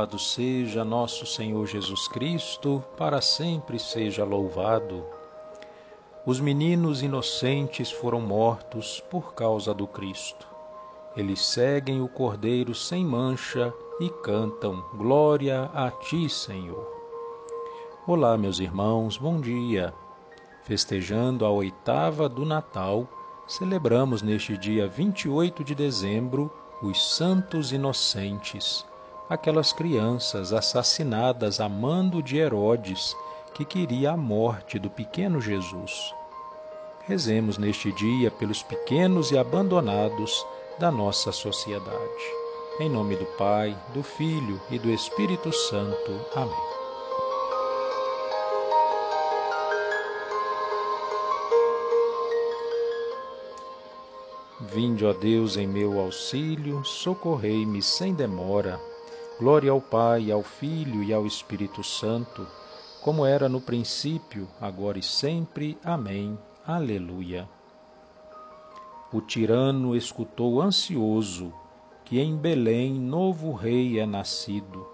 Louvado seja nosso Senhor Jesus Cristo, para sempre seja louvado. Os meninos inocentes foram mortos por causa do Cristo. Eles seguem o Cordeiro sem mancha e cantam: Glória a ti, Senhor. Olá, meus irmãos, bom dia. Festejando a oitava do Natal, celebramos neste dia 28 de dezembro os Santos Inocentes aquelas crianças assassinadas a mando de Herodes, que queria a morte do pequeno Jesus. Rezemos neste dia pelos pequenos e abandonados da nossa sociedade. Em nome do Pai, do Filho e do Espírito Santo. Amém. Vinde, ó Deus, em meu auxílio, socorrei-me sem demora. Glória ao Pai, ao Filho e ao Espírito Santo, como era no princípio, agora e sempre. Amém. Aleluia. O tirano escutou ansioso que em Belém novo rei é nascido.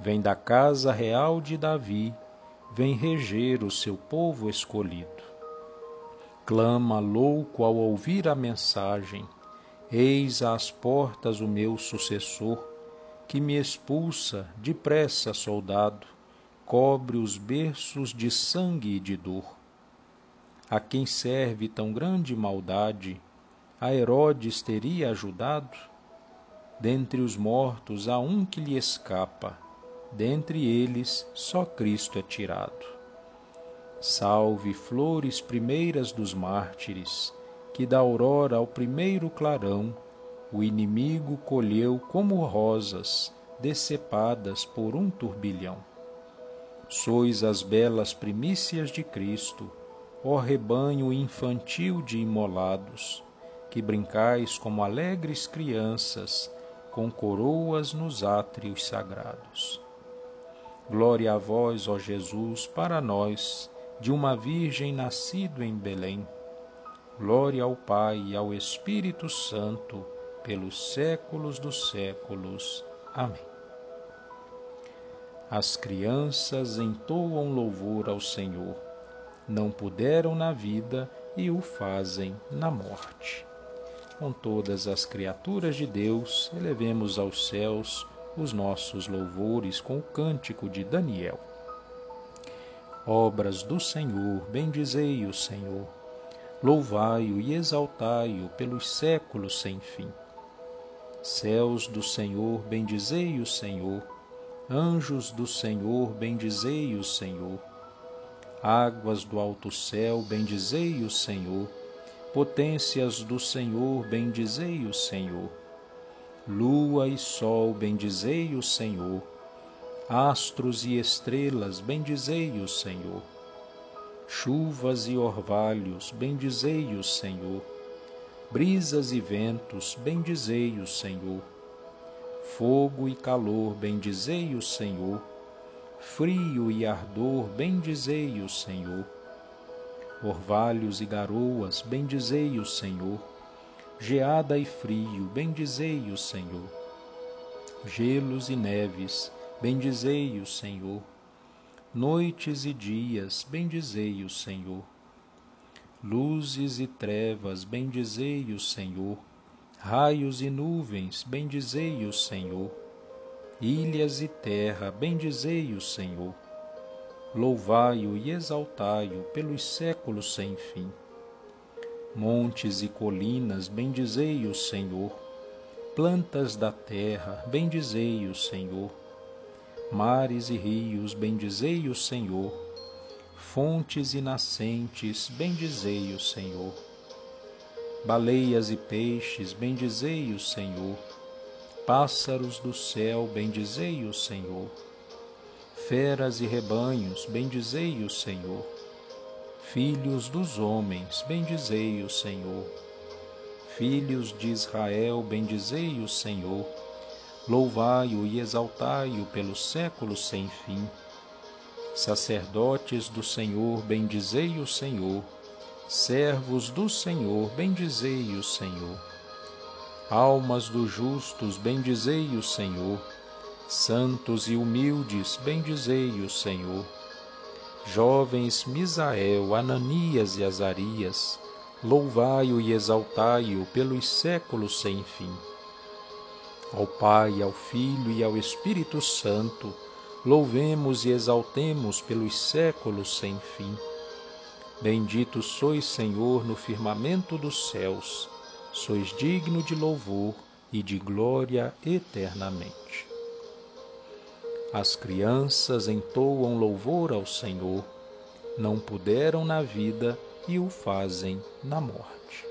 Vem da casa real de Davi, vem reger o seu povo escolhido. Clama louco ao ouvir a mensagem: Eis às portas o meu sucessor que me expulsa, depressa, soldado, cobre os berços de sangue e de dor. A quem serve tão grande maldade, a Herodes teria ajudado? Dentre os mortos há um que lhe escapa, dentre eles só Cristo é tirado. Salve flores primeiras dos mártires, que da aurora ao primeiro clarão o inimigo colheu como rosas decepadas por um turbilhão. Sois as belas primícias de Cristo, ó rebanho infantil de imolados, que brincais como alegres crianças, com coroas nos átrios sagrados. Glória a vós, ó Jesus, para nós, de uma Virgem nascido em Belém. Glória ao Pai e ao Espírito Santo, pelos séculos dos séculos. Amém. As crianças entoam louvor ao Senhor, não puderam na vida e o fazem na morte. Com todas as criaturas de Deus, elevemos aos céus os nossos louvores com o cântico de Daniel. Obras do Senhor, bendizei o Senhor, louvai-o e exaltai-o pelos séculos sem fim. Céus do Senhor, bendizei o Senhor. Anjos do Senhor, bendizei o Senhor. Águas do alto céu, bendizei o Senhor. Potências do Senhor, bendizei o Senhor. Lua e sol, bendizei o Senhor. Astros e estrelas, bendizei o Senhor. Chuvas e orvalhos, bendizei o Senhor brisas e ventos, bendizei o Senhor. Fogo e calor, bendizei o Senhor. Frio e ardor, bendizei o Senhor. Orvalhos e garoas, bendizei o Senhor. Geada e frio, bendizei o Senhor. Gelos e neves, bendizei o Senhor. Noites e dias, bendizei o Senhor Luzes e trevas, bendizei o Senhor. Raios e nuvens, bendizei o Senhor. Ilhas e terra, bendizei o Senhor. Louvai-o e exaltai-o pelos séculos sem fim. Montes e colinas, bendizei o Senhor. Plantas da terra, bendizei o Senhor. Mares e rios, bendizei o Senhor fontes e nascentes, bendizei o Senhor. Baleias e peixes, bendizei o Senhor. Pássaros do céu, bendizei o Senhor. Feras e rebanhos, bendizei o Senhor. Filhos dos homens, bendizei o Senhor. Filhos de Israel, bendizei o Senhor. Louvai-o e exaltai-o pelos séculos sem fim Sacerdotes do Senhor, bendizei o Senhor. Servos do Senhor, bendizei o Senhor. Almas dos justos, bendizei o Senhor. Santos e humildes, bendizei o Senhor. Jovens Misael, Ananias e Azarias, louvai-o e exaltai-o pelos séculos sem fim. Ao Pai, ao Filho e ao Espírito Santo, louvemos e exaltemos pelos séculos sem fim. Bendito sois, Senhor, no firmamento dos céus, sois digno de louvor e de glória eternamente. As crianças entoam louvor ao Senhor, não puderam na vida e o fazem na morte.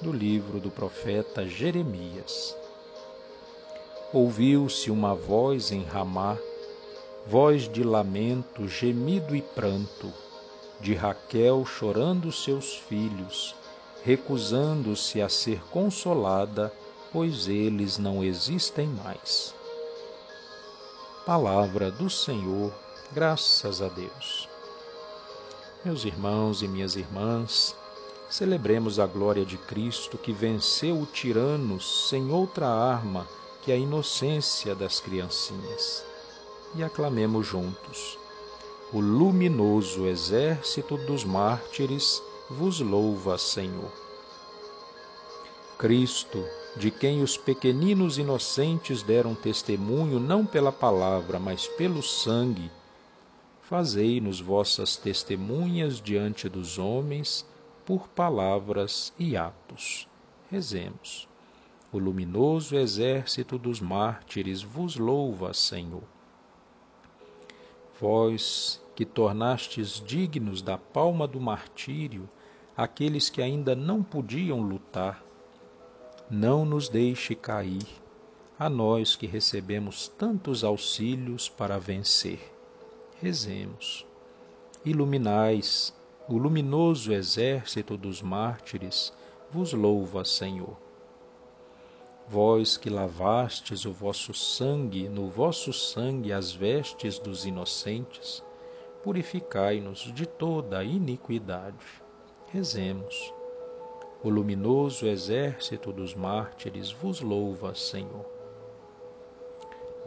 Do livro do profeta Jeremias. Ouviu-se uma voz em Ramá, voz de lamento, gemido e pranto, de Raquel chorando seus filhos, recusando-se a ser consolada, pois eles não existem mais. Palavra do Senhor, graças a Deus. Meus irmãos e minhas irmãs, celebremos a glória de Cristo que venceu o tirano sem outra arma que a inocência das criancinhas. E aclamemos juntos. O luminoso exército dos mártires vos louva, Senhor. Cristo, de quem os pequeninos inocentes deram testemunho não pela palavra, mas pelo sangue, fazei-nos vossas testemunhas diante dos homens por palavras e atos. Rezemos. O luminoso exército dos mártires vos louva, Senhor. Vós que tornastes dignos da palma do martírio aqueles que ainda não podiam lutar, não nos deixe cair, a nós que recebemos tantos auxílios para vencer. Rezemos. Iluminais o luminoso exército dos mártires, vos louva, Senhor. Vós que lavastes o vosso sangue, no vosso sangue as vestes dos inocentes, purificai-nos de toda a iniquidade. Rezemos. O luminoso exército dos mártires vos louva, Senhor.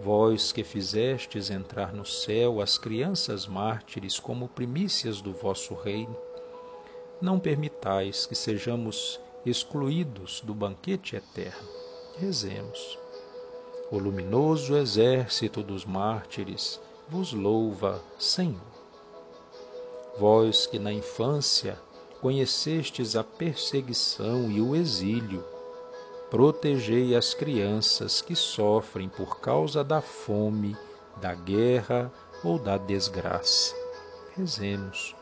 Vós que fizestes entrar no céu as crianças mártires como primícias do vosso reino, não permitais que sejamos excluídos do banquete eterno. Rezemos. O luminoso exército dos mártires vos louva, Senhor. Vós que na infância conhecestes a perseguição e o exílio, protegei as crianças que sofrem por causa da fome, da guerra ou da desgraça. Rezemos.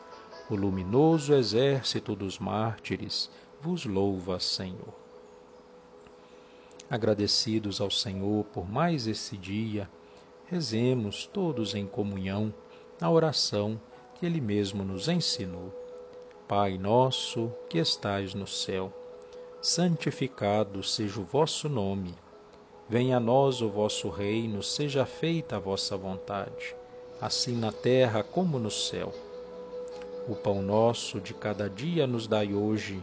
O luminoso exército dos mártires vos louva, Senhor. Agradecidos ao Senhor por mais esse dia, rezemos todos em comunhão a oração que Ele mesmo nos ensinou. Pai nosso que estais no céu, santificado seja o vosso nome. Venha a nós o vosso reino, seja feita a vossa vontade, assim na terra como no céu. O pão nosso de cada dia nos dai hoje.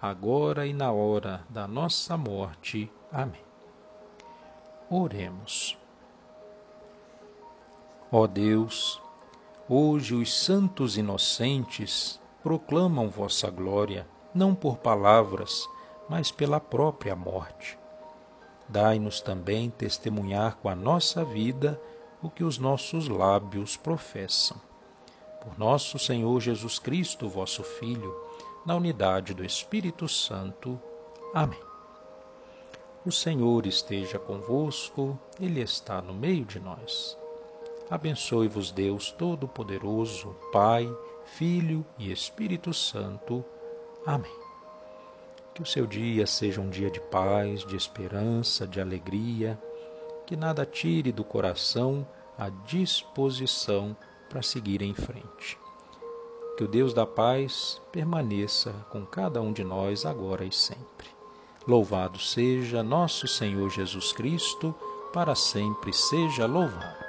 agora e na hora da nossa morte. Amém. Oremos. Ó Deus, hoje os santos inocentes proclamam vossa glória, não por palavras, mas pela própria morte. Dai-nos também testemunhar com a nossa vida o que os nossos lábios professam. Por nosso Senhor Jesus Cristo, vosso Filho, na unidade do Espírito Santo. Amém. O Senhor esteja convosco, Ele está no meio de nós. Abençoe-vos, Deus Todo-Poderoso, Pai, Filho e Espírito Santo. Amém. Que o seu dia seja um dia de paz, de esperança, de alegria, que nada tire do coração a disposição para seguir em frente. Que o Deus da paz permaneça com cada um de nós agora e sempre. Louvado seja nosso Senhor Jesus Cristo, para sempre seja louvado.